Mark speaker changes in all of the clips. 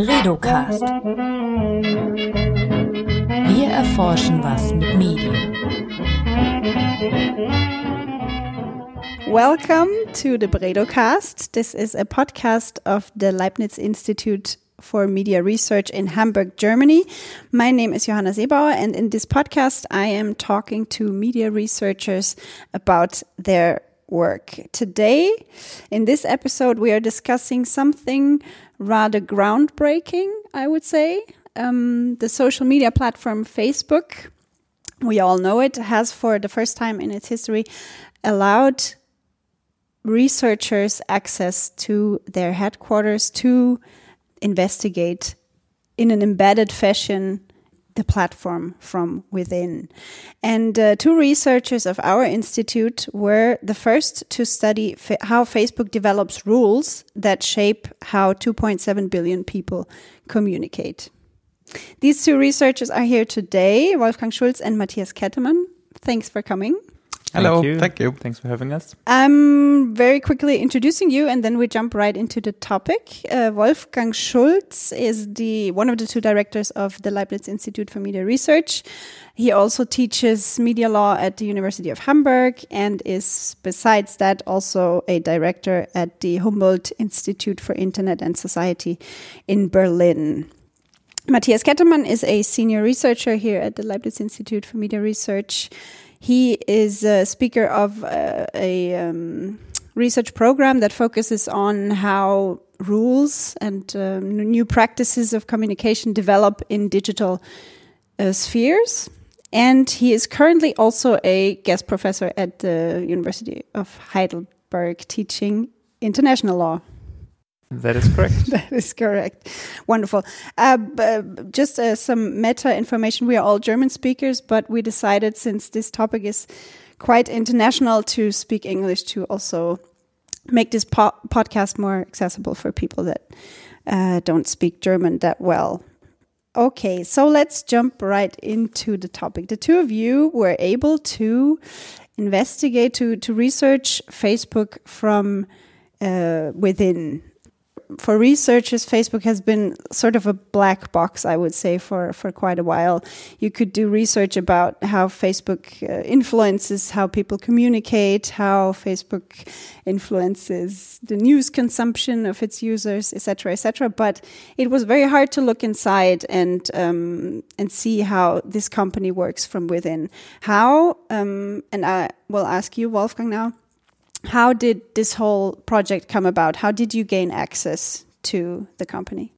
Speaker 1: Bredocast. Wir erforschen was mit Medien.
Speaker 2: Welcome to the Bredocast. This is a podcast of the Leibniz Institute for Media Research in Hamburg, Germany. My name is Johanna Seebauer, and in this podcast, I am talking to media researchers about their work. Today, in this episode, we are discussing something rather groundbreaking, I would say. Um, the social media platform Facebook, we all know it, has for the first time in its history allowed researchers access to their headquarters to investigate in an embedded fashion the platform from within. And uh, two researchers of our institute were the first to study how Facebook develops rules that shape how 2.7 billion people communicate. These two researchers are here today, Wolfgang Schulz and Matthias Kettemann. Thanks for coming.
Speaker 3: Hello,
Speaker 4: thank you.
Speaker 3: thank you.
Speaker 4: Thanks for having us.
Speaker 2: I'm very quickly introducing you, and then we jump right into the topic. Uh, Wolfgang Schulz is the one of the two directors of the Leibniz Institute for Media Research. He also teaches media law at the University of Hamburg and is, besides that, also a director at the Humboldt Institute for Internet and Society in Berlin. Matthias Kettemann is a senior researcher here at the Leibniz Institute for Media Research. He is a speaker of uh, a um, research program that focuses on how rules and um, new practices of communication develop in digital uh, spheres. And he is currently also a guest professor at the University of Heidelberg teaching international law.
Speaker 4: That is correct.
Speaker 2: that is correct. Wonderful. Uh, just uh, some meta information. We are all German speakers, but we decided since this topic is quite international to speak English to also make this po podcast more accessible for people that uh, don't speak German that well. Okay, so let's jump right into the topic. The two of you were able to investigate, to, to research Facebook from uh, within for researchers, Facebook has been sort of a black box, I would say, for, for quite a while. You could do research about how Facebook uh, influences how people communicate, how Facebook influences the news consumption of its users, etc., etc. But it was very hard to look inside and um, and see how this company works from within. How um, and I will ask you, Wolfgang, now how did this whole project come about? How did you gain access to the company?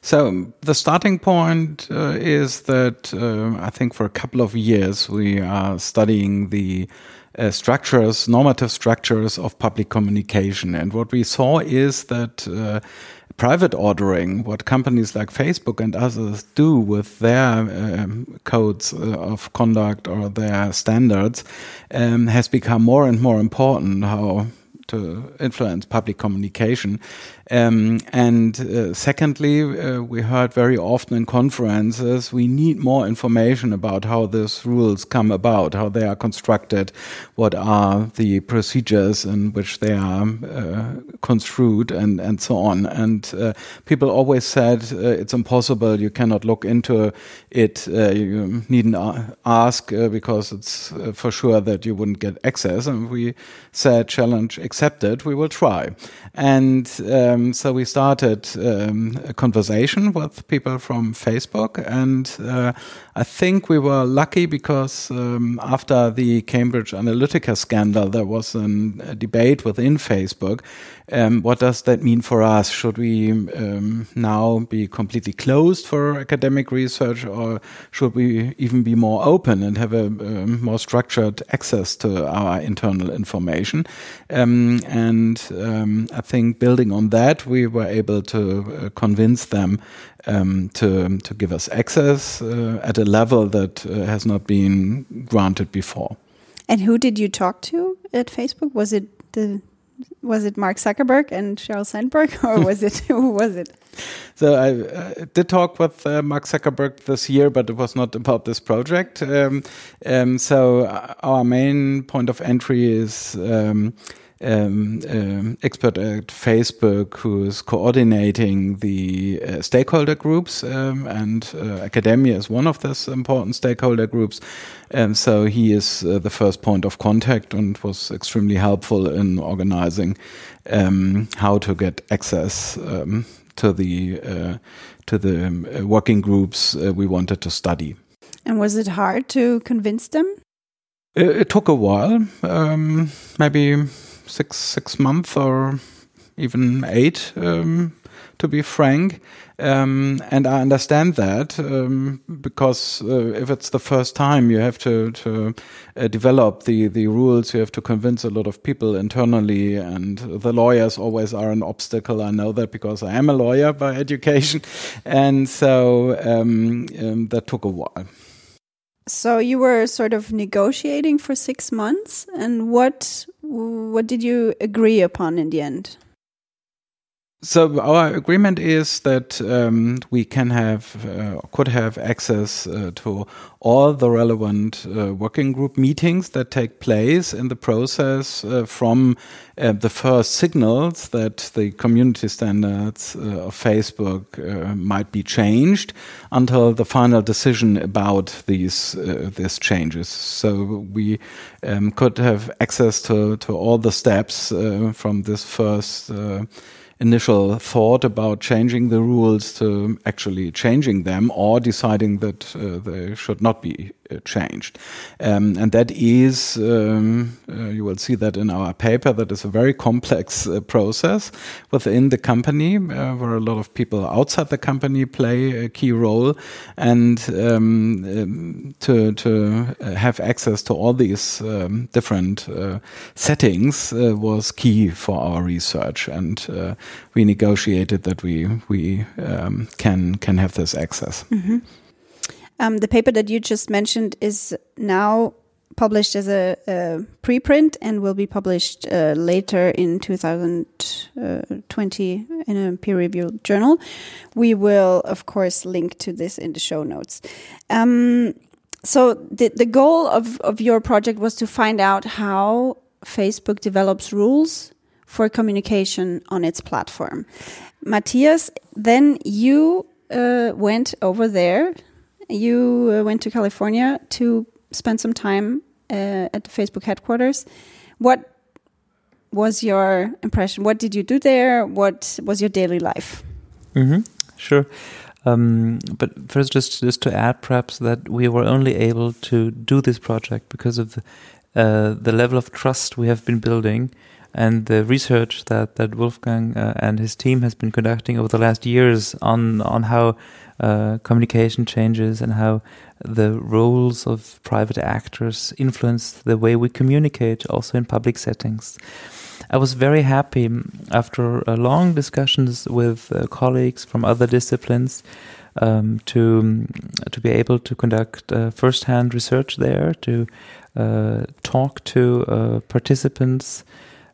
Speaker 3: So the starting point uh, is that uh, I think for a couple of years we are studying the uh, structures, normative structures of public communication, and what we saw is that uh, private ordering, what companies like Facebook and others do with their um, codes uh, of conduct or their standards, um, has become more and more important. How to influence public communication. Um, and uh, secondly, uh, we heard very often in conferences, we need more information about how these rules come about, how they are constructed, what are the procedures in which they are uh, construed, and, and so on. And uh, people always said uh, it's impossible, you cannot look into it, uh, you needn't ask because it's for sure that you wouldn't get access. And we said, challenge accepted, we will try. And um, so we started um, a conversation with people from Facebook. And uh, I think we were lucky because um, after the Cambridge Analytica scandal, there was an, a debate within Facebook. Um, what does that mean for us? Should we um, now be completely closed for academic research, or should we even be more open and have a, a more structured access to our internal information? Um, and um, I think building on that, we were able to uh, convince them um, to to give us access uh, at a level that uh, has not been granted before.
Speaker 2: And who did you talk to at Facebook? Was it the was it Mark Zuckerberg and Sheryl Sandberg, or was it who was it?
Speaker 3: So I uh, did talk with uh, Mark Zuckerberg this year, but it was not about this project. Um, um, so uh, our main point of entry is. Um, um, um, expert at Facebook who is coordinating the uh, stakeholder groups, um, and uh, academia is one of those important stakeholder groups. And so he is uh, the first point of contact and was extremely helpful in organizing um, how to get access um, to the uh, to the um, working groups uh, we wanted to study.
Speaker 2: And was it hard to convince them?
Speaker 3: It, it took a while, um, maybe six six months or even eight, um, to be frank. Um, and I understand that um, because uh, if it's the first time, you have to to uh, develop the the rules. You have to convince a lot of people internally, and the lawyers always are an obstacle. I know that because I am a lawyer by education, and so um, um that took a while.
Speaker 2: So you were sort of negotiating for six months, and what what did you agree upon in the end?
Speaker 3: So our agreement is that um, we can have, uh, could have access uh, to all the relevant uh, working group meetings that take place in the process uh, from uh, the first signals that the community standards uh, of Facebook might be changed until the final decision about these these changes. So we um, could have access to to all the steps from this first initial thought about changing the rules to actually changing them or deciding that uh, they should not be uh, changed. Um, and that is, um, uh, you will see that in our paper, that is a very complex uh, process within the company uh, where a lot of people outside the company play a key role. And um, um to, to have access to all these um, different settings was key for our research. And we negotiated that we, we um, can, can have this access.
Speaker 2: Mm -hmm. Um, the paper that you just mentioned is now published as a, a preprint and will be published uh, later in 2020 in a peer-reviewed journal. We will, of course, link to this in the show notes. Um, so the the goal of of your project was to find out how Facebook develops rules for communication on its platform. Matthias, then you uh, went over there you uh, went to California to spend some time uh, at the Facebook headquarters. What was your impression? What did you do there? What was your daily life?
Speaker 4: Mm -hmm. Sure. Um, but first, just just to add, perhaps that we were only able to do this project because of the, uh, the level of trust we have been building and the research that that Wolfgang uh, and his team has been conducting over the last years on on how uh, communication changes and how the roles of private actors influence the way we communicate also in public settings. I was very happy after uh, long discussions with uh, colleagues from other disciplines um, to to be able to conduct uh, first-hand research there, to uh, talk to uh, participants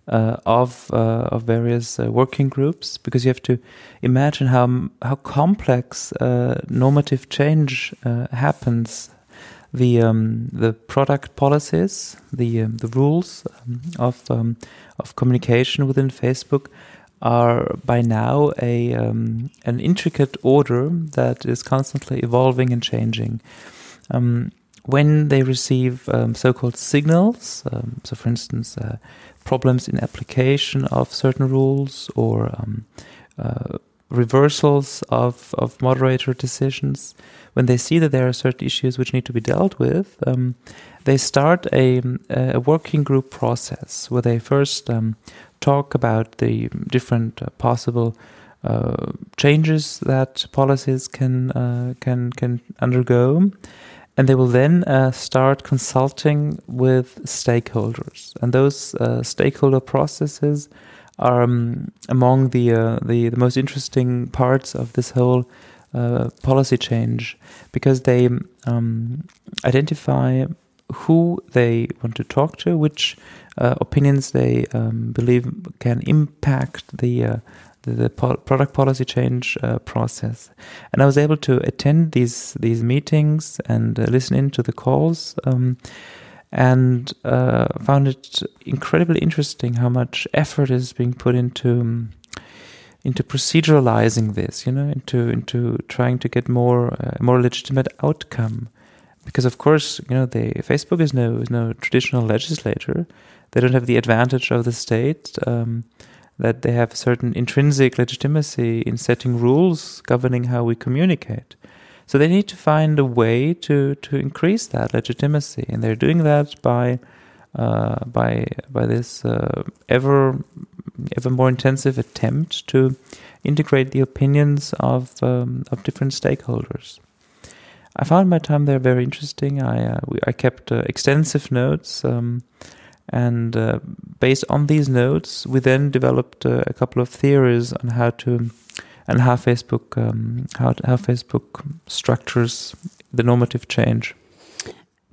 Speaker 4: uh, of uh, of various uh, working groups because you have to imagine how how complex uh, normative change happens. The um, the product policies, the um, the rules um, of um, of communication within Facebook are by now a um, an intricate order that is constantly evolving and changing. Um, when they receive so-called signals, so for instance uh, problems in application of certain rules or um, uh, reversals of, of moderator decisions, when they see that there are certain issues which need to be dealt with, um, they start a, a working group process where they first um, talk about the different uh, possible uh, changes that policies can uh, can can undergo, and they will then uh, start consulting with stakeholders. And those uh, stakeholder processes are um, among the, uh, the, the most interesting parts of this whole uh, policy change because they um, identify who they want to talk to, which uh, opinions they um, believe can impact the uh, the, the po product policy change uh, process. And I was able to attend these these meetings and uh, listen in to the calls. Um, and uh, found it incredibly interesting how much effort is being put into um, into proceduralizing this, you know, into into trying to get more uh, more legitimate outcome. Because of course, you know, the Facebook is no is no traditional legislator. They don't have the advantage of the state. Um, that they have certain intrinsic legitimacy in setting rules governing how we communicate. So they need to find a way to to increase that legitimacy, and they're doing that by uh, by by this uh, ever ever more intensive attempt to integrate the opinions of um, of different stakeholders. I found my time there very interesting. I uh, we, I kept uh, extensive notes. Um, and uh, based on these notes, we then developed uh, a couple of theories on how to and how Facebook um, how how Facebook structures the normative change.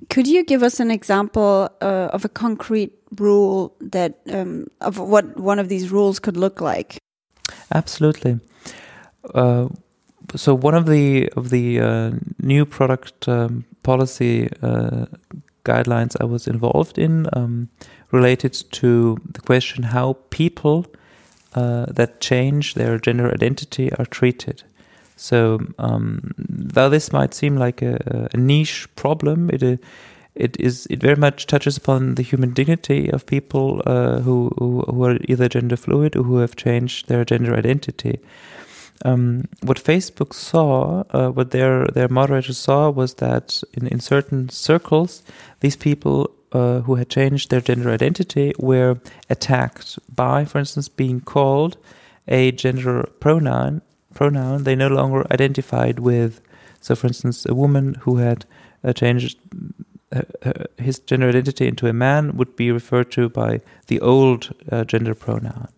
Speaker 2: Could you give us an example uh, of a concrete rule that um, of what one of these rules could look like?
Speaker 4: Absolutely. Uh, so one of the of the uh, new product um, policy uh, guidelines I was involved in um, related to the question how people uh, that change their gender identity are treated. So, um, though this might seem like a, a niche problem, it uh, it is it very much touches upon the human dignity of people uh, who, who, who are either gender fluid or who have changed their gender identity. Um, what Facebook saw, uh, what their their moderators saw, was that in, in certain circles, these people uh, who had changed their gender identity were attacked by, for instance, being called a gender pronoun. Pronoun they no longer identified with. So, for instance, a woman who had uh, changed uh, uh, his gender identity into a man would be referred to by the old uh, gender pronoun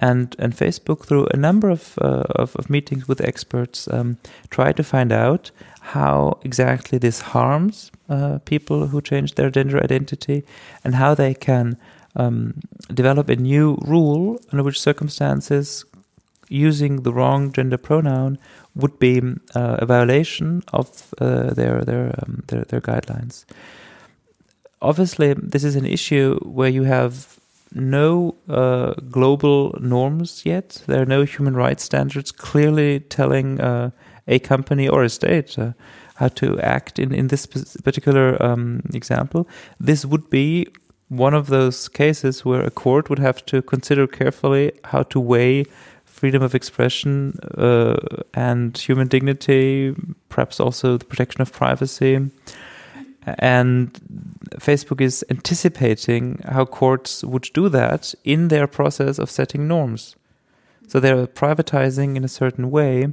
Speaker 4: and and Facebook through a number of uh, of, of, meetings with experts um, try to find out how exactly this harms uh, people who change their gender identity and how they can um, develop a new rule under which circumstances using the wrong gender pronoun would be uh, a violation of uh, their their, um, their their guidelines. Obviously, this is an issue where you have no uh, global norms yet. There are no human rights standards clearly telling uh, a company or a state uh, how to act in, in this particular um, example. This would be one of those cases where a court would have to consider carefully how to weigh freedom of expression uh, and human dignity, perhaps also the protection of privacy and Facebook is anticipating how courts would do that in their process of setting norms. So they're privatizing in a certain way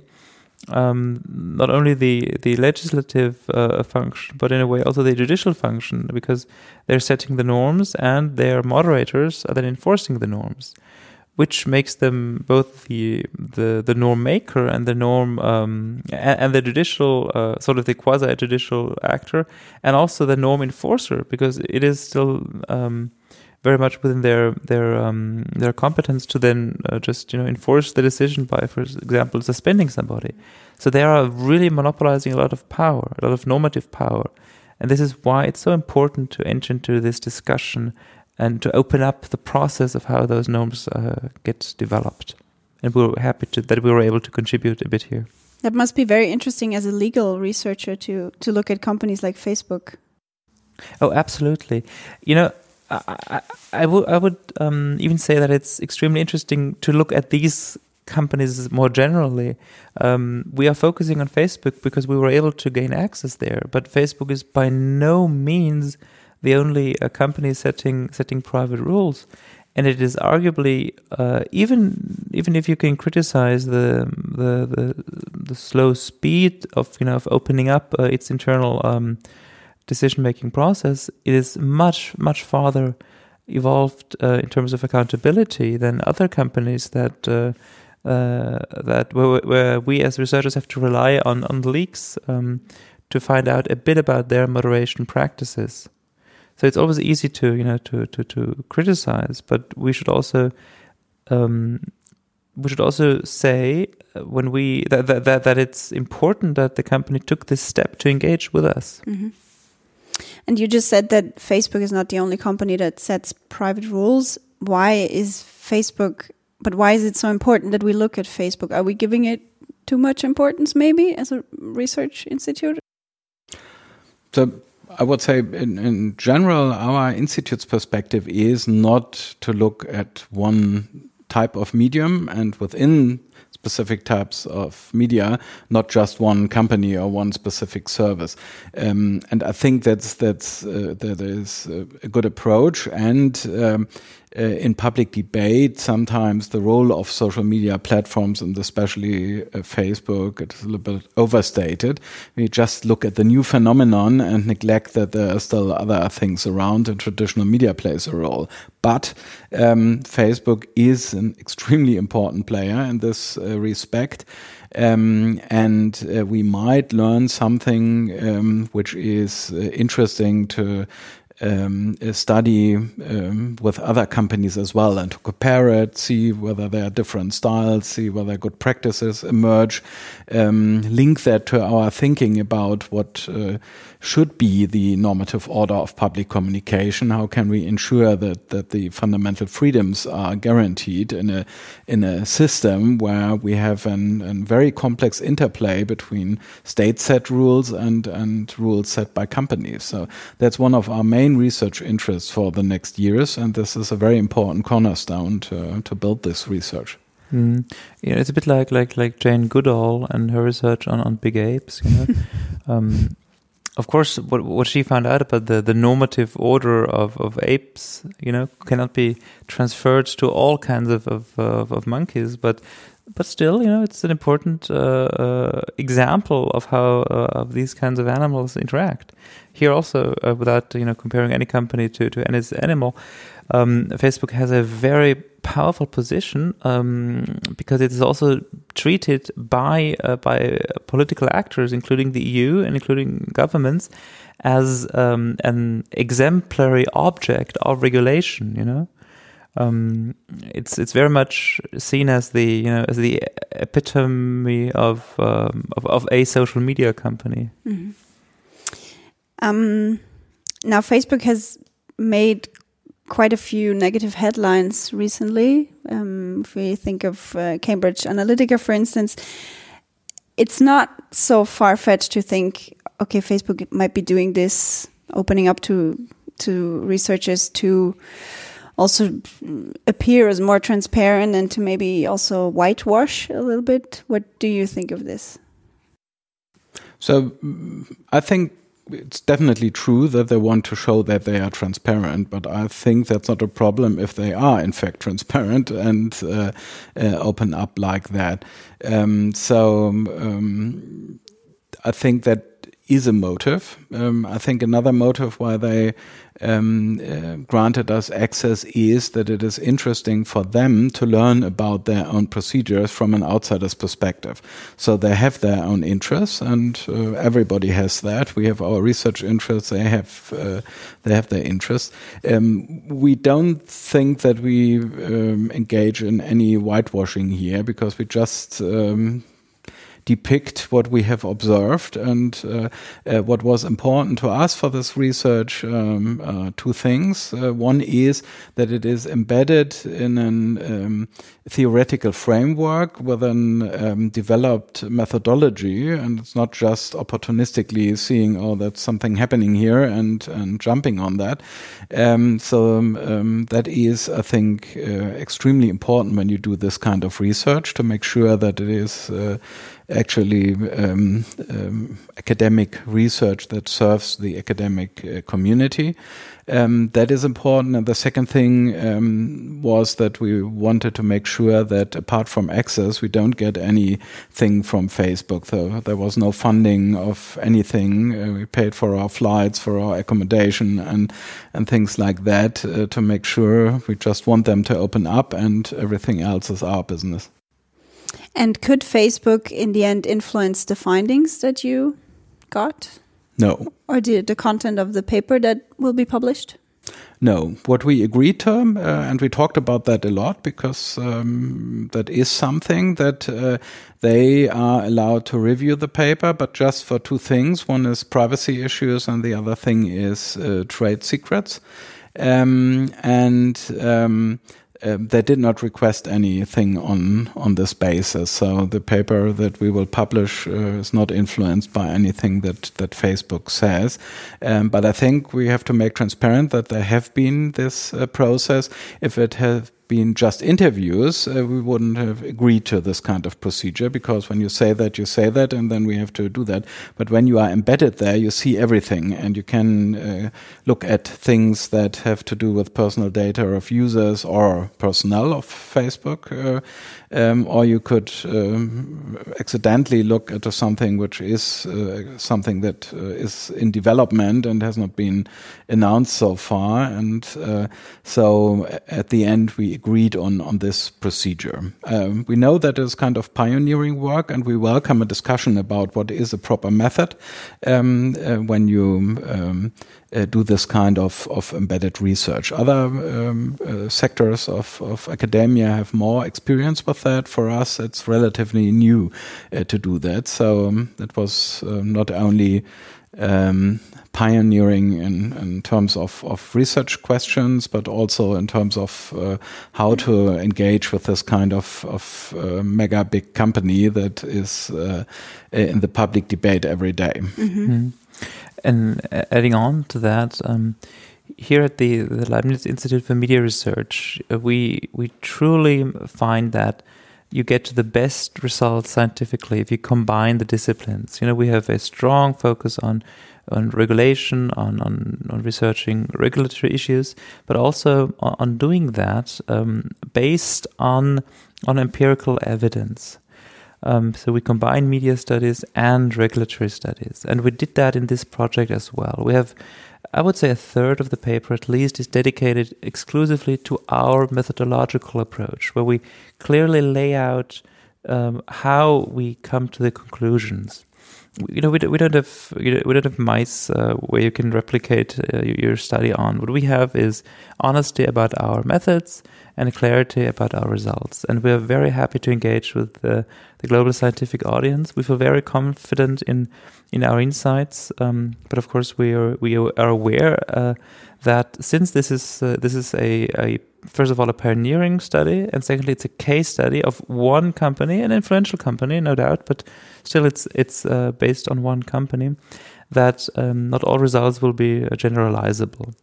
Speaker 4: um, not only the the legislative uh, function, but in a way also the judicial function, because they're setting the norms and their moderators are then enforcing the norms which makes them both the the, the norm maker and the norm um, and, and, the judicial uh, sort of the quasi judicial actor, and also the norm enforcer because it is still um, very much within their their um, their competence to then uh, just you know enforce the decision by, for example, suspending somebody. So they are really monopolizing a lot of power, a lot of normative power. And this is why it's so important to enter into this discussion and to open up the process of how those norms uh, get developed. And we are happy to, that we were able to contribute a bit here.
Speaker 2: That must be very interesting as a legal researcher to to look at companies like Facebook.
Speaker 4: Oh, absolutely. You know, I, I, I would I would um, even say that it's extremely interesting to look at these companies more generally. Um, we are focusing on Facebook because we were able to gain access there, but Facebook is by no means the only uh, company setting setting private rules, and it is arguably uh, even even if you can criticize the the the, the slow speed of you know of opening up uh, its internal um, decision making process, it is much much farther evolved uh, in terms of accountability than other companies that. Uh, uh, that where, where, we as researchers have to rely on on leaks um, to find out a bit about their moderation practices. So it's always easy to you know to to to criticize, but we should also um, we should also say uh, when we that, that that it's important that the company took this step to engage with us.
Speaker 2: Mm -hmm. And you just said that Facebook is not the only company that sets private rules. Why is Facebook, but why is it so important that we look at Facebook? Are we giving it too much importance, maybe, as a research institute?
Speaker 3: So I would say, in, in general, our institute's perspective is not to look at one type of medium and within specific types of media, not just one company or one specific service. Um, and I think that's that's uh, that is a good approach. And um, uh, in public debate, sometimes the role of social media platforms, and especially uh, Facebook, is a little bit overstated. We just look at the new phenomenon and neglect that there are still other things around, and traditional media plays a role. But um, Facebook is an extremely important player in this uh, respect. Um, and uh, we might learn something um, which is uh, interesting to um, study um, with other companies as well and to compare it, see whether there are different styles, see whether good practices emerge, um, link that to our thinking about what uh, should be the normative order of public communication. How can we ensure that, that the fundamental freedoms are guaranteed in a in a system where we have an, an very complex interplay between state set rules and, and rules set by companies. So that's one of our main research interests for the next years, and this is a very important cornerstone to, to build this research.
Speaker 4: Mm. Yeah, it's a bit like like like Jane Goodall and her research on, on big apes. You know, um, of course, what what she found out about the, the normative order of, of apes, you know, cannot be transferred to all kinds of of, of, of monkeys, but but still, you know, it's an important uh, uh, example of how uh, of these kinds of animals interact. Here, also, uh, without you know comparing any company to to any animal, um, Facebook has a very powerful position um, because it is also treated by uh, by political actors, including the EU and including governments, as um, an exemplary object of regulation. You know, um, it's it's very much seen as the you know as the epitome of um, of, of, a social media company.
Speaker 2: Mm -hmm. now, Facebook has made quite a few negative headlines recently. Um, if we think of uh, Cambridge Analytica, for instance, it's not so far fetched to think, okay, Facebook might be doing this, opening up to to researchers to also appear as more transparent and to maybe also whitewash a little bit. What do you think of this?
Speaker 3: So, I think it's definitely true that they want to show that they are transparent, but I think that's not a problem if they are in fact transparent and uh, uh, open up like that. Um, so um, I think that is a motive. Um, I think another motive why they um, uh, granted us access is that it is interesting for them to learn about their own procedures from an outsider's perspective. So they have their own interests, and uh, everybody has that. We have our research interests; they have uh, they have their interests. Um, we don't think that we um, engage in any whitewashing here because we just um, depict what we have observed. And uh, uh, what was important to us for this research, um, uh, two things. Uh, one is that it is embedded in a um, theoretical framework with an um, developed methodology, and it's not just opportunistically seeing, oh, that's something happening here and, and jumping on that. Um, so um, that is, I think, uh, extremely important when you do this kind of research to make sure that it is uh, actually um, um, academic research that serves the academic uh, community. Um, that is important. And the second thing um, was that we wanted to make sure that apart from access, we don't get anything from Facebook. So there was no funding of anything. Uh, we paid for our flights, for our accommodation, and and things like that uh, to make sure we just want them to open up, and everything else is our business.
Speaker 2: And could Facebook in the end influence the findings that you got?
Speaker 3: No.
Speaker 2: Or the, the content of the paper that will be published?
Speaker 3: no. What we agreed to, uh, and we talked about that a lot because um, that is something that uh, they are allowed to review the paper, but just for two things. One is privacy issues, and the other thing is uh, trade secrets. Um, and um, uh, they did not request anything on on this basis. So the paper that we will publish uh, is not influenced by anything that that Facebook says. Um, but I think we have to make transparent that there have been this uh, process. If it has been just interviews, uh, we wouldn't have agreed to this kind of procedure because when you say that, you say that, and then we have to do that. But when you are embedded there, you see everything and you can uh, look at things that have to do with personal data of users or personnel of Facebook. Uh, um, or you could um, accidentally look at something which is uh, something that uh, is in development and has not been announced so far. And uh, so at the end, we agreed on, on this procedure. Um, we know that is kind of pioneering work, and we welcome a discussion about what is a proper method um, uh, when you um, uh, do this kind of, of embedded research. Other um, uh, sectors of, of academia have more experience with that. For us, it's relatively new uh, to do that. So um, it was uh, not only um, pioneering in, in terms of, of research questions, but also in terms of uh, how to engage with this kind of, of uh, mega big company that is in the public debate every day.
Speaker 2: Mm -hmm. Mm -hmm.
Speaker 4: And adding on to that, um, here at the, the Leibniz Institute for Media Research, uh, we we truly find that you get to the best results scientifically if you combine the disciplines. You know, we have a strong focus on on regulation, on on, on researching regulatory issues, but also on, on doing that um, based on on empirical evidence. Um, so we combine media studies and regulatory studies. And we did that in this project as well. We have, I would say, a third of the paper at least is dedicated exclusively to our methodological approach, where we clearly lay out um, how we come to the conclusions. You know, we, we don't have we don't have mice uh, where you can replicate uh, your study on. What we have is honesty about our methods and clarity about our results. And we're very happy to engage with the, the global scientific audience. We feel very confident in in our insights, um, but of course we are we are aware uh, that since this is uh, this is a, a first of all a pioneering study, and secondly it's a case study of one company, an influential company, no doubt, but still it's it's uh, based on one company. That um, not all results will be uh, generalizable.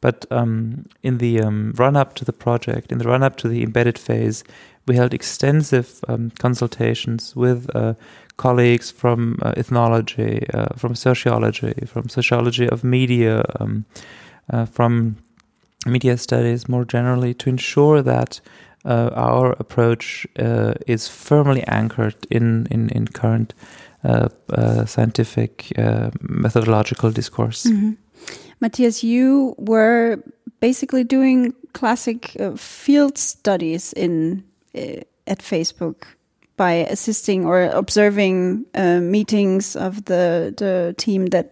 Speaker 4: But um, in the um, run up to the project, in the run up to the embedded phase, we held extensive um, consultations with uh, colleagues from uh, ethnology, uh, from sociology, from sociology of media, um, uh, from media studies more generally, to ensure that uh, our approach uh, is firmly anchored in in, in current scientific methodological discourse.
Speaker 2: Mm -hmm. Matthias, you were basically doing classic uh, field studies in uh, at Facebook by assisting or observing uh, meetings of the the team that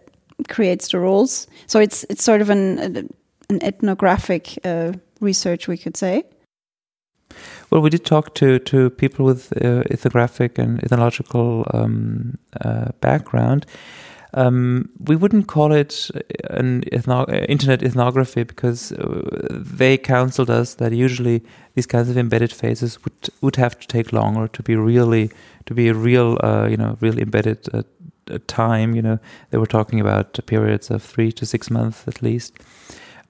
Speaker 2: creates the rules. So it's it's sort of an an ethnographic uh, research, we could say.
Speaker 4: Well, we did talk to to people with uh, ethnographic and ethnological um, uh, background um, we wouldn't call it an ethno internet ethnography because uh, they counseled us that usually these kinds of embedded phases would would have to take longer to be really to be a real uh, you know real embedded uh, time. You know, they were talking about periods of three to six months at least.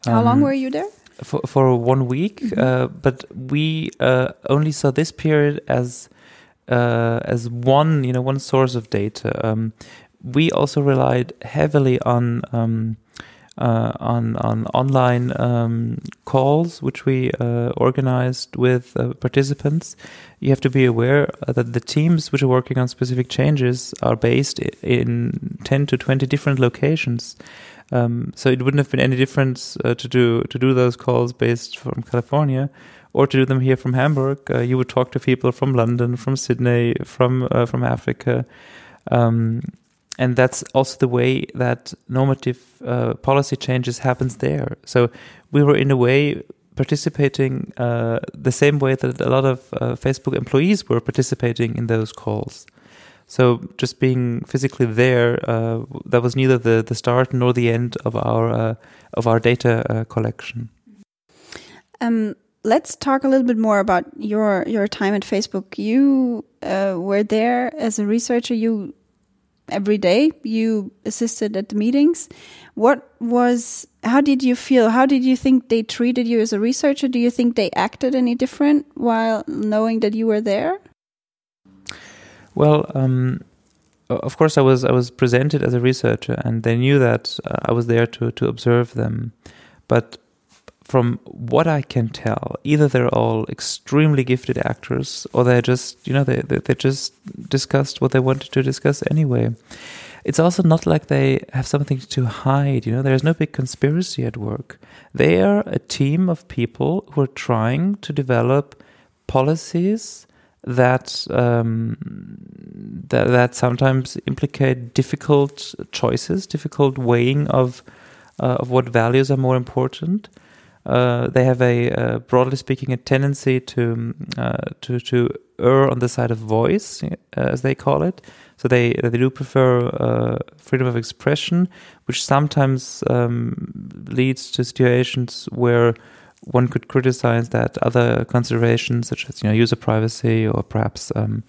Speaker 2: Um, How long um, were you there?
Speaker 4: For for one week, mm -hmm. but we uh, only saw this period as. Uh, as one, you know, one source of data. Um, we also relied heavily on um, uh, on on online um, calls, which we uh, organized with uh, participants. You have to be aware that the teams which are working on specific changes are based in ten to twenty different locations. Um, so it wouldn't have been any difference uh, to do to do those calls based from California, or to do them here from Hamburg. Uh, you would talk to people from London, from Sydney, from uh, from Africa. Um, and that's also the way that normative uh, policy changes happens there. So we were in a way participating uh, the same way that a lot of uh, Facebook employees were participating in those calls. So just being physically there, uh, that was neither the, the start nor the end of our uh, of our data uh, collection.
Speaker 2: Um, let's talk a little bit more about your your time at Facebook. You uh, were there as a researcher. You every day you assisted at the meetings. What was how did you feel? How did you think they treated you as a researcher? Do you think they acted any different while knowing that you were there?
Speaker 4: Well, um, of course, I was I was presented as a researcher, and they knew that uh, I was there to to observe them. But from what I can tell, either they're all extremely gifted actors, or they're just you know they they, they just discussed what they wanted to discuss anyway. It's also not like they have something to hide. You know, there's no big conspiracy at work. They are a team of people who are trying to develop policies that um, that, that sometimes implicate difficult choices, difficult weighing of uh, of what values are more important. Uh, they have a, uh, broadly speaking, a tendency to uh, to to err on the side of voice, uh, as they call it. So they they do prefer uh, freedom of expression, which sometimes um, leads to situations where one could criticize that other considerations, such as you know user privacy or perhaps um,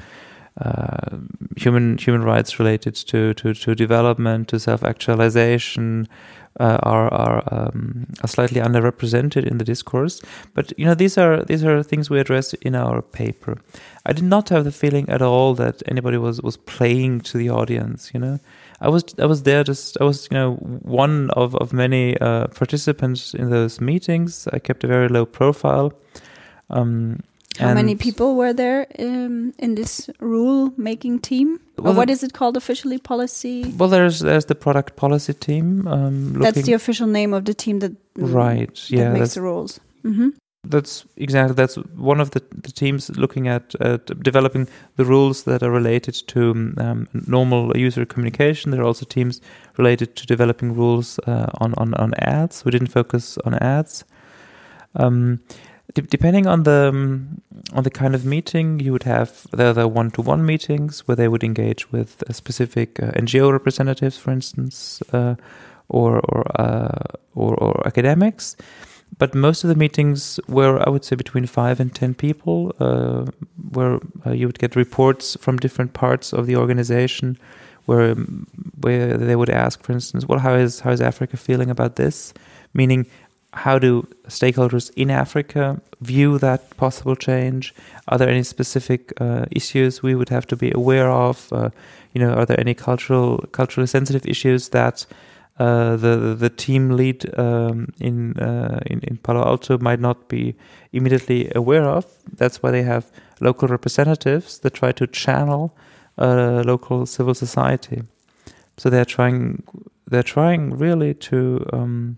Speaker 4: uh, human human rights related to to, to development, to self actualization, uh, are are, um, are slightly underrepresented in the discourse. But you know these are these are things we address in our paper. I did not have the feeling at all that anybody was was playing to the audience. You know. I was I was there just I was you know one of of many uh, participants in those meetings. I kept a very low profile.
Speaker 2: Um, How many people were there um, in this rule making team? Well, or what is it called officially? Policy.
Speaker 4: Well, there's there's the product policy team. Um,
Speaker 2: that's the official name of the team that
Speaker 4: right.
Speaker 2: That
Speaker 4: yeah,
Speaker 2: makes the rules. Mm -hmm.
Speaker 4: That's exactly that's one of the, the teams looking at developing the rules that are related to um, normal user communication. There are also teams related to developing rules uh, on, on on ads. We didn't focus on ads. Um, de depending on the um, on the kind of meeting, you would have there the one to one meetings where they would engage with specific uh, NGO representatives, for instance, uh, or or, uh, or or academics but most of the meetings were, I would say, between five and ten people, uh, where uh, you would get reports from different parts of the organization, where where they would ask, for instance, well, how is how is Africa feeling about this? Meaning, how do stakeholders in Africa view that possible change? Are there any specific uh, issues we would have to be aware of? Uh, you know, are there any cultural culturally sensitive issues that uh, the the team lead um, in, uh, in in Palo Alto might not be immediately aware of. That's why they have local representatives that try to channel uh, local civil society. So they're trying they're trying really to. Um,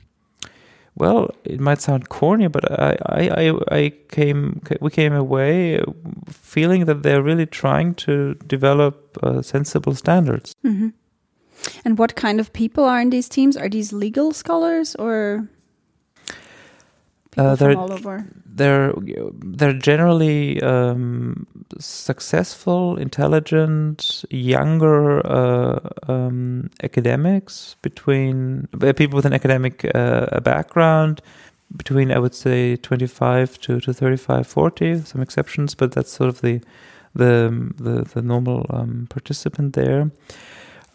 Speaker 4: well, it might sound corny, but I, I, I came, we came away feeling that they're really trying to develop uh, sensible standards.
Speaker 2: Mm -hmm. And what kind of people are in these teams? Are these legal scholars or uh, from all over?
Speaker 4: They're they're generally um, successful, intelligent, younger uh, um, academics between uh, people with an academic uh, background between I would say 25 to, to 35 40 some exceptions but that's sort of the the the, the normal um, participant there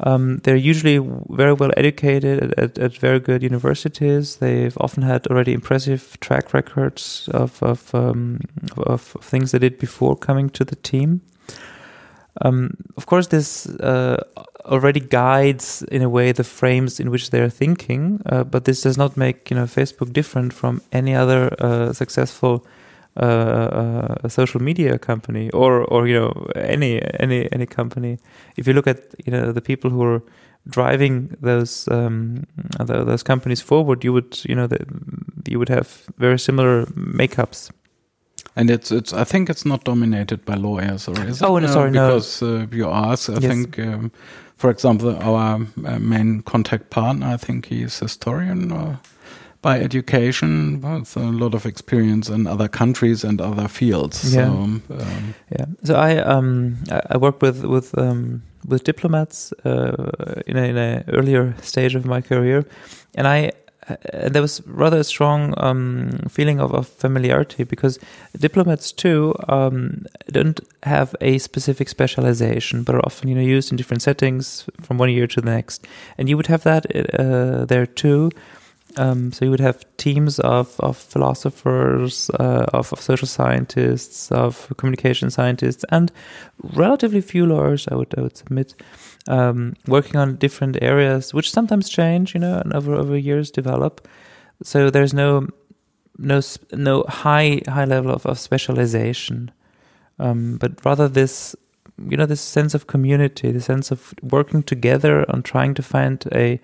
Speaker 4: um, they're usually very well educated at, at, at, very good universities. They've often had already impressive track records of of, um, of, things they did before coming to the team. Um, of course, this uh, already guides, in a way, the frames in which they are thinking. Uh, but this does not make you know Facebook different from any other uh, successful uh, a social media company or or you know any any any company if you look at you know the people who are driving those um, those companies forward you would you know the, you would have very similar makeups
Speaker 3: And it's it's. I think it's not dominated by lawyers, or is
Speaker 4: Oh,
Speaker 3: it?
Speaker 4: no, sorry, no.
Speaker 3: because uh, you asked. I
Speaker 4: Yes.
Speaker 3: think, um, for example, our uh, main contact partner. I think he's historian or by education, with a lot of experience in other countries and other fields.
Speaker 4: Yeah.
Speaker 3: So, um,
Speaker 4: Yeah. So I um I, worked with with um with diplomats uh, in a, in a earlier stage of my career, and I uh, there was rather a strong um, feeling of, of familiarity because diplomats too um, don't have a specific specialization, but are often you know used in different settings from one year to the next, and you would have that uh, there too. Um, so you would have teams of, of philosophers, uh, of, of social scientists, of communication scientists, and relatively few lawyers, I would I would submit, um, working on different areas, which sometimes change, you know, and over over years develop. So there's no no no high high level of, of specialization, um, but rather this you know this sense of community, the sense of working together on trying to find a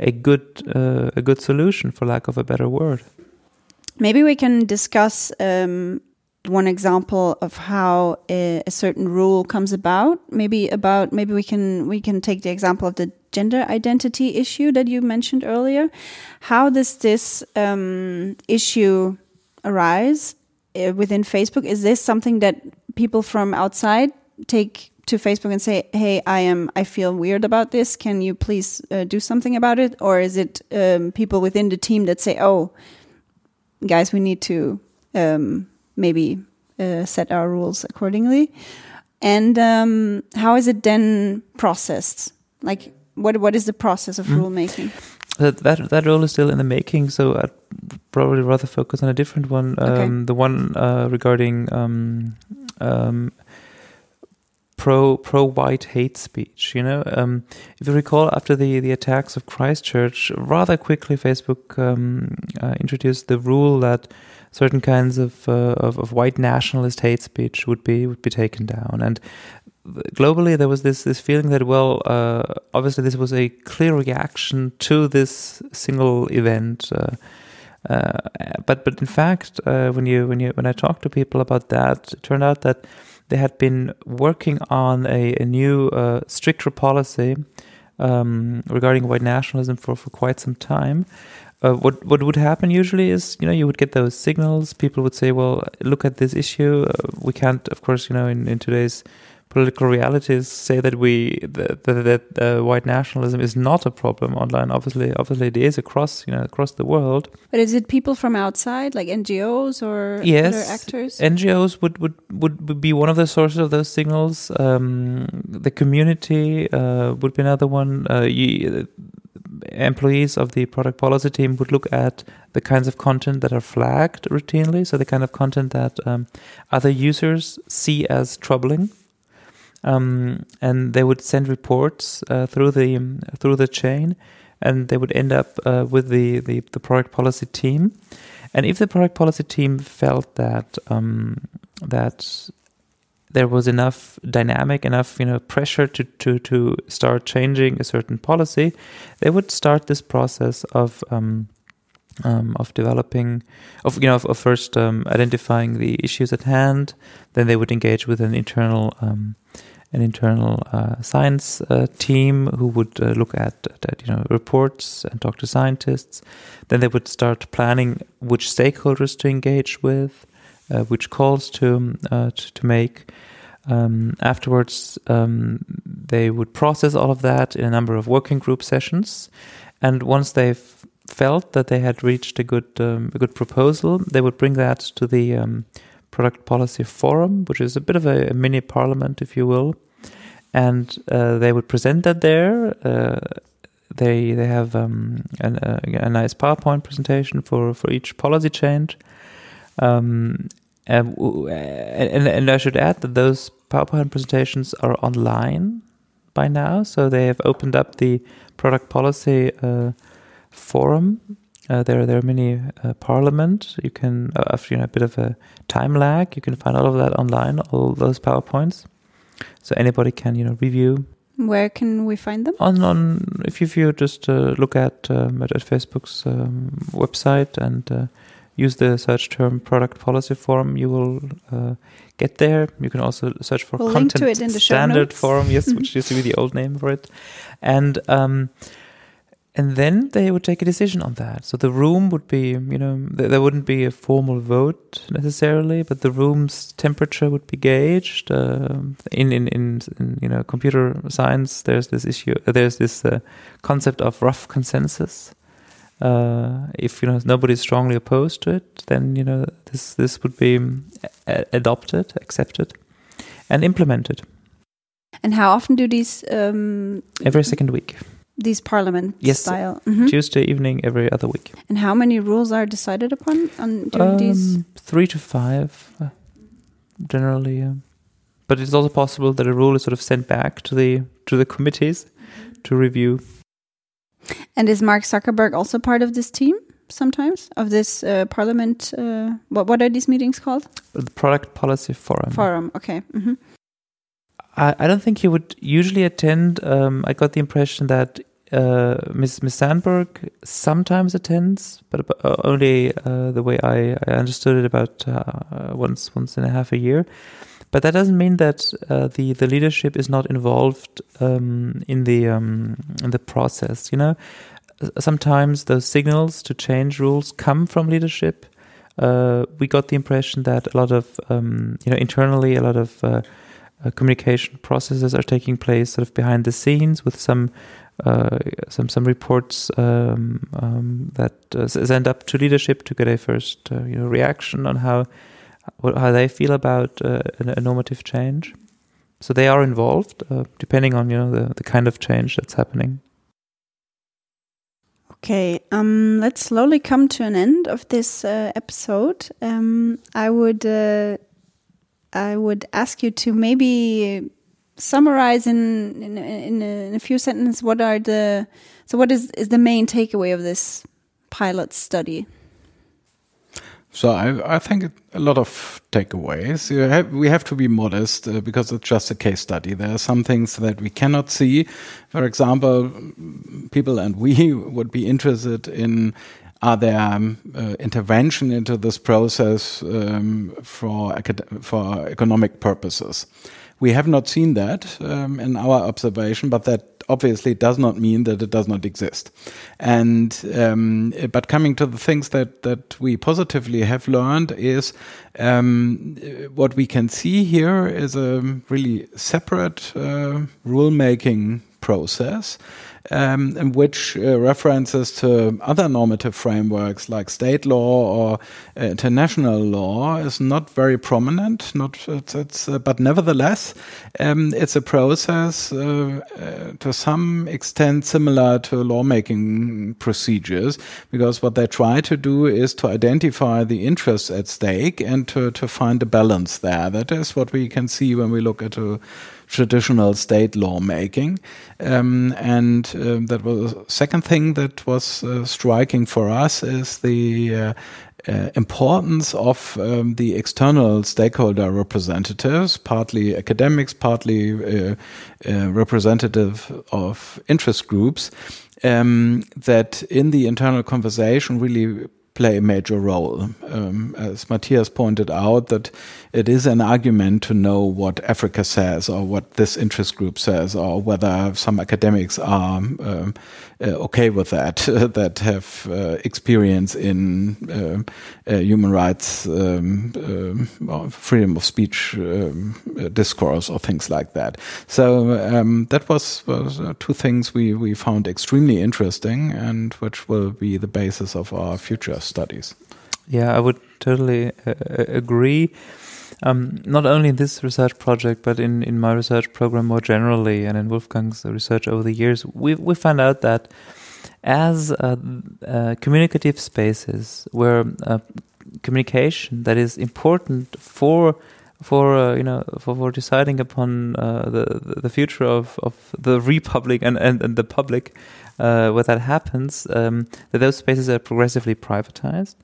Speaker 4: a good uh, a good solution, for lack of a better word.
Speaker 2: Maybe we can discuss um, one example of how a, a certain rule comes about. Maybe about maybe we can we can take the example of the gender identity issue that you mentioned earlier. How does this um, issue arise uh, within Facebook? Is this something that people from outside take to Facebook and say, "Hey, I am I feel weird about this. Can you please uh, do something about it?" Or is it um, people within the team that say, "Oh, guys, we need to um, maybe uh, set our rules accordingly. And um, how is it then processed? Like, what what is the process of
Speaker 4: Mm.
Speaker 2: rulemaking?
Speaker 4: That, that that role is still in the making, so I'd probably rather focus on a different one.
Speaker 2: Okay.
Speaker 4: Um, the one uh, regarding um, um, pro pro white hate speech. You know, um, if you recall, after the the attacks of Christchurch, rather quickly Facebook um, uh, introduced the rule that certain kinds of, uh, of of white nationalist hate speech would be would be taken down and globally there was this this feeling that well uh, obviously this was a clear reaction to this single event uh, uh, but but in fact uh, when you when you when I talked to people about that it turned out that they had been working on a, a new uh, stricter policy um, regarding white nationalism for, for quite some time. Uh, what what would happen usually is you know you would get those signals. People would say well look at this issue. Uh, we can't of course you know in, in today's political realities say that we that, that, that uh, white nationalism is not a problem online obviously obviously it is across you know across the world
Speaker 2: But is it people from outside, like NGOs or
Speaker 4: Yes.
Speaker 2: other actors?
Speaker 4: NGOs would, would, would be one of the sources of those signals. Um, the community uh, would be another one. Uh, you, employees of the product policy team would look at the kinds of content that are flagged routinely. So the kind of content that um, other users see as troubling. Um, and they would send reports uh, through the through the chain, and they would end up uh, with the, the the product policy team. And if the product policy team felt that um, that there was enough dynamic, enough you know pressure to, to to start changing a certain policy, they would start this process of um, um, of developing, of you know, of, of first um, identifying the issues at hand. Then they would engage with an internal um, an internal uh, science uh, team who would uh, look at, at you know reports and talk to scientists. Then they would start planning which stakeholders to engage with, uh, which calls to uh, to, to make. Um, afterwards, um, they would process all of that in a number of working group sessions, and once they've felt that they had reached a good um, a good proposal, they would bring that to the um, product policy forum, which is a bit of a, a mini parliament, if you will, and uh, they would present that there. Uh, they they have um, an, a, a nice PowerPoint presentation for for each policy change. Um, and, and and I should add that those PowerPoint presentations are online by now, so they have opened up the product policy uh, forum. Uh, there, there are many uh, parliament. You can, uh, after you know, a bit of a time lag, you can find all of that online, all those powerpoints. So anybody can, you know, review
Speaker 2: Where can we find them?
Speaker 4: on on if you, if you just uh, look at um, at, at Facebook's um, website and uh, use the search term product policy forum, you will uh, get there. You can also search for
Speaker 2: We'll link to
Speaker 4: content
Speaker 2: it in the show
Speaker 4: standard forum, yes, which used to be the old name for it, and um, and then they would take a decision on that. So the room would be, you know, th- there wouldn't be a formal vote necessarily, but the room's temperature would be gauged. Um in, in in in you know computer science, there's this issue, uh, there's this uh, concept of rough consensus. Uh, if you know nobody's strongly opposed to it, then you know this this would be um, a- adopted, accepted, and implemented
Speaker 2: And how often do these um,
Speaker 4: every second week.
Speaker 2: These parliament
Speaker 4: Yes.
Speaker 2: style? Mhm.
Speaker 4: Tuesday evening, every other week.
Speaker 2: And how many rules are decided upon on during these?
Speaker 4: Um, three to five, uh, generally. Yeah. But it's also possible that a rule is sort of sent back to the to the committees to review.
Speaker 2: And is Mark Zuckerberg also part of this team? Sometimes of this uh, parliament. Uh, what what are these meetings called?
Speaker 4: The product policy forum.
Speaker 2: Forum. Okay. hmm
Speaker 4: I, I don't think he would usually attend. Um, I got the impression that uh, Ms. Ms. Sandberg sometimes attends, but uh, only uh, the way I, I understood it about uh, once once in a half a year. But that doesn't mean that uh, the the leadership is not involved um, in the um, in the process. You know, sometimes those signals to change rules come from leadership. Uh, we got the impression that a lot of um, you know internally a lot of uh, uh, communication processes are taking place sort of behind the scenes with some uh, some some reports um, um, that uh, send up to leadership to get a first uh, you know reaction on how how they feel about uh, a, normative change. So they are involved, uh, depending on you know the, the kind of change that's happening.
Speaker 2: Okay, um, let's slowly come to an end of this uh, episode. Um, I would, I would ask you to maybe summarize in in, in, a, in a few sentences what are the so what is is the main takeaway of this pilot study?
Speaker 3: So I, I think a lot of takeaways. Have, we have to be modest uh, because it's just a case study. There are some things that we cannot see. For example, people and we would be interested in are there um, uh, intervention into this process um, for for economic purposes? We have not seen that um, in our observation, but that obviously does not mean that it does not exist. And um, but coming to the things that that we positively have learned is um, what we can see here is a really separate uh, rulemaking process. Um, in which uh, references to other normative frameworks like state law or uh, international law is not very prominent. Not it's, it's uh, but nevertheless, um, it's a process uh, uh, to some extent similar to lawmaking procedures because what they try to do is to identify the interests at stake and to to find a balance there. That is what we can see when we look at a traditional state lawmaking. Um, and um, that was the second thing that was uh, striking for us is the uh, uh, importance of um, the external stakeholder representatives, partly academics, partly uh, uh, representative of interest groups, um, that in the internal conversation really play a major role. Um, as Matthias pointed out, that it is an argument to know what Africa says or what this interest group says or whether some academics are um, okay with that, that have uh, experience in uh, human rights, um, freedom of speech um, discourse or things like that. So um, that was, was uh, two things we, we found extremely interesting and which will be the basis of our future studies.
Speaker 4: Yeah, I would totally uh, agree. Um, not only in this research project, but in, in my research program more generally, and in Wolfgang's research over the years, we we found out that as uh, uh, communicative spaces where uh, communication that is important for for uh, you know for, for deciding upon uh, the the future of, of the republic and, and, and the public uh, where that happens um, that those spaces are progressively privatized.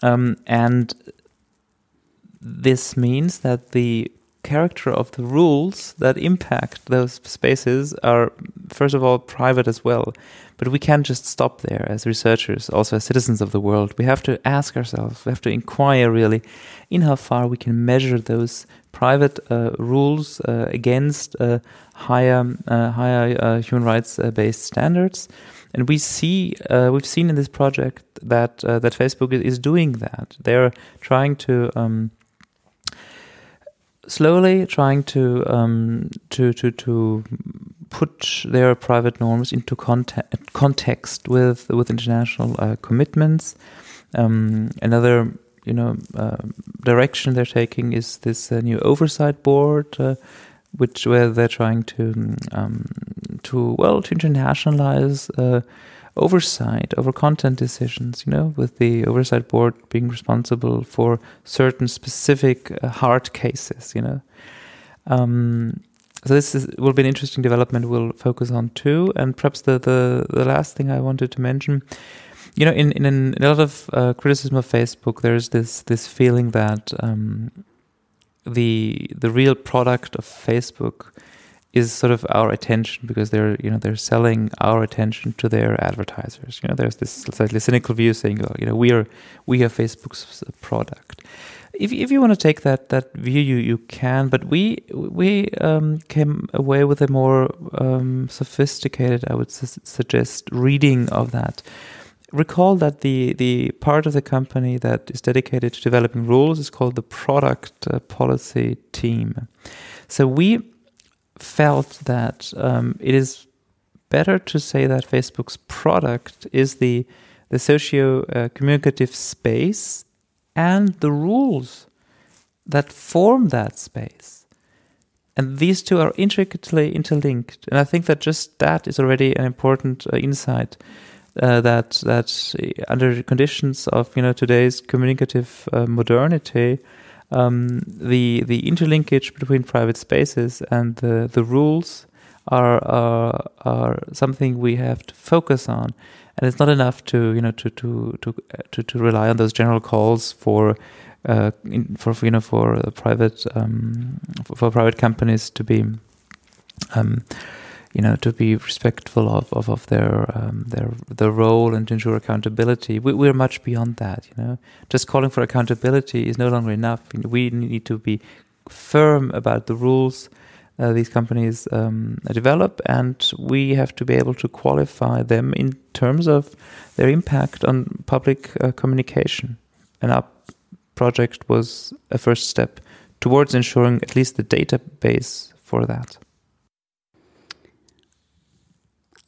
Speaker 4: Um, and this means that the character of the rules that impact those spaces are, first of all, private as well. But we can't just stop there as researchers, also as citizens of the world. We have to ask ourselves, we have to inquire really in how far we can measure those private uh, rules uh, against uh, higher, uh, higher uh, human rights uh, based standards. And we see, we've seen in this project that that Facebook is doing that. They're trying to um, slowly trying to um, to to to put their private norms into context context with with international uh, commitments. Um, another you know uh, direction they're taking is this uh, new oversight board, uh, which where they're trying to um, to well to internationalize uh, oversight over content decisions, you know, with the oversight board being responsible for certain specific uh, hard cases, you know. Um, so this is, will be an interesting development we'll focus on too. And perhaps the, the, the last thing I wanted to mention, you know, in, in, in a lot of uh, criticism of Facebook, there's this, this feeling that um, the, the real product of Facebook is sort of our attention because they're you know they're selling our attention to their advertisers. You know, there's this slightly cynical view saying, oh, you know, we are we are Facebook's product. If if you want to take that that view, you you can. But we we um, came away with a more um, sophisticated, I would su suggest, reading of that. Recall that the the part of the company that is dedicated to developing rules is called the product uh, policy team. So we felt that um, it is better to say that Facebook's product is the the socio uh, communicative space and the rules that form that space. And these two are intricately interlinked. And I think that just that is already an important uh, insight uh, that that under conditions of you know today's communicative uh, modernity, um, the the interlinkage between private spaces and the the rules are are are something we have to focus on, and it's not enough to you know to to to to, to rely on those general calls for. Uh, in, for you know for private um, for, for, private companies to be um, you know, to be respectful of of, of their um, their their role and to ensure accountability. We, we're much beyond that. You know, just calling for accountability is no longer enough. We need to be firm about the rules uh, these companies um, develop, and we have to be able to qualify them in terms of their impact on public uh, communication. And our project was a first step towards ensuring at least the database for that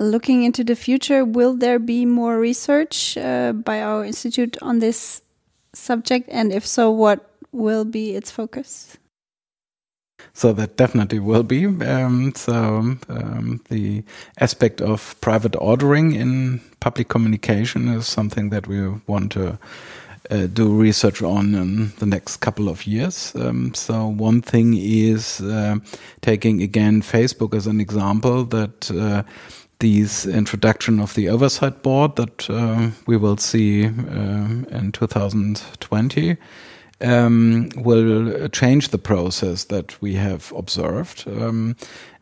Speaker 2: looking into the future, will there be more research uh, by our institute on this subject? And if so, what will be its focus?
Speaker 3: So that definitely will be. Um, so um, the aspect of private ordering in public communication is something that we want to uh, do research on in the next couple of years. Um, so one thing is uh, taking again Facebook as an example that uh, this introduction of the oversight board that uh, we will see uh, in 2020 um, will change the process that we have observed. Um,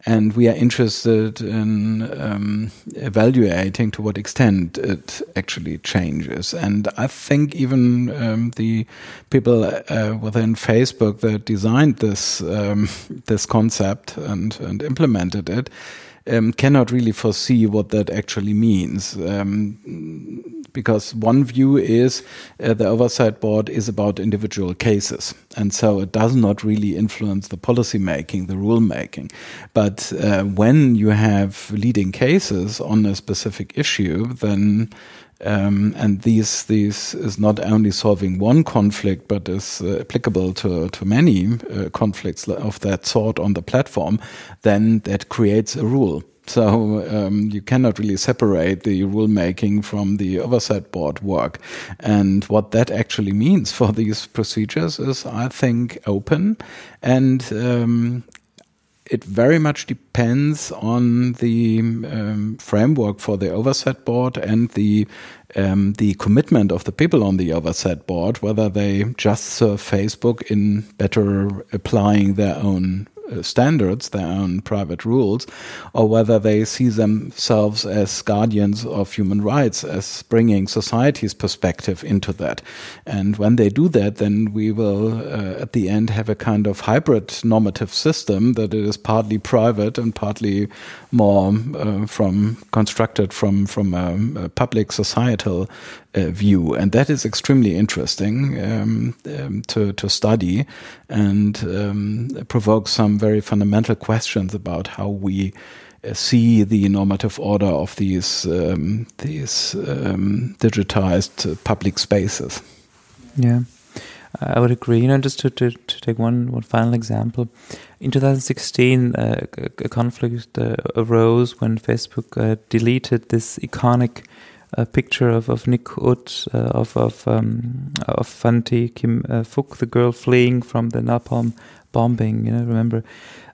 Speaker 3: and we are interested in um, evaluating to what extent it actually changes. And I think even um, the people uh, within Facebook that designed this um, this concept and, and implemented it um, cannot really foresee what that actually means. Um, because one view is uh, the oversight board is about individual cases, and so it does not really influence the policy making, the rule making. But uh, when you have leading cases on a specific issue, then um, and these these is not only solving one conflict, but is uh, applicable to to many uh, conflicts of that sort on the platform. Then that creates a rule. So um, you cannot really separate the rulemaking from the oversight board work. And what that actually means for these procedures is, I think, open and um, it very much depends on the um, framework for the oversight board and the um, the commitment of the people on the oversight board, whether they just serve Facebook in better applying their own standards, their own private rules, or whether they see themselves as guardians of human rights, as bringing society's perspective into that. And when they do that, then we will, uh, at the end, have a kind of hybrid normative system that is partly private and partly more uh, from constructed from from a, a public societal uh, view, and that is extremely interesting um, um, to to study and um, provokes some very fundamental questions about how we uh, see the normative order of these um, these um, digitized public spaces.
Speaker 4: Yeah. I would agree. You know, just to, to, to take one, one final example. In 2016, uh, a, conflict uh, arose when Facebook uh, deleted this iconic uh, picture of, of Nick Ut, uh, of of, um, of Phan Kim uh, Phuc, the girl fleeing from the napalm bombing. You know, remember?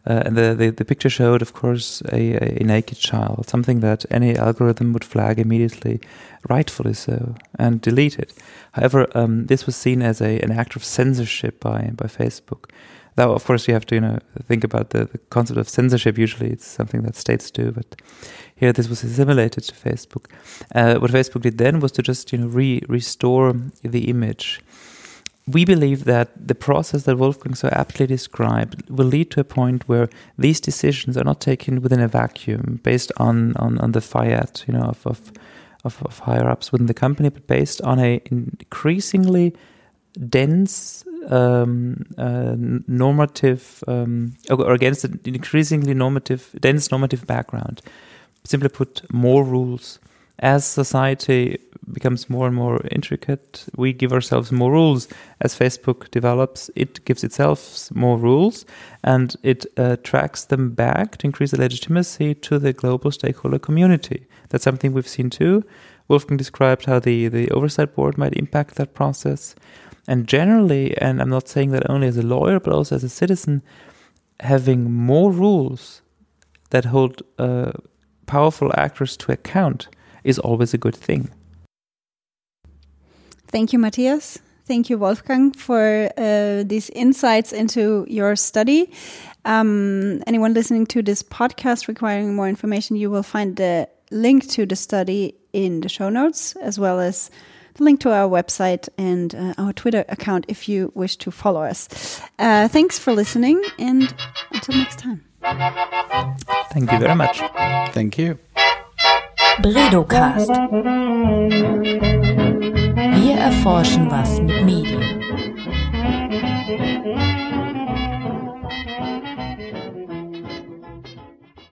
Speaker 4: and the, the, the picture showed, of course, a, a naked child, something that any algorithm would flag immediately, rightfully so, and delete it. However, um, this was seen as a, an act of censorship by, by Facebook. Now, of course, you have to you know think about the, the concept of censorship. Usually, it's something that states do, but here this was assimilated to Facebook. Uh, what Facebook did then was to just you know re restore the image. We believe that the process that Wolfgang so aptly described will lead to a point where these decisions are not taken within a vacuum, based on on, on the fiat, you know, of, of of, of higher ups within the company, but based on a increasingly dense um, uh, normative um, or against an increasingly normative dense normative background. Simply put, more rules. As society becomes more and more intricate, we give ourselves more rules. As Facebook develops, it gives itself more rules and it uh, tracks them back to increase the legitimacy to the global stakeholder community. That's something we've seen too. Wolfgang described how the, the oversight board might impact that process. And generally, and I'm not saying that only as a lawyer, but also as a citizen, having more rules that hold uh, powerful actors to account is always a good thing.
Speaker 2: Thank you, Matthias. Thank you, Wolfgang, for uh, these insights into your study. Um, anyone listening to this podcast requiring more information, you will find the link to the study in the show notes, as well as the link to our website and uh, our Twitter account if you wish to follow us. Uh, thanks for listening, and until next time.
Speaker 4: Thank you very much.
Speaker 3: Thank you.
Speaker 1: Bredocast. Wir erforschen was mit Medien.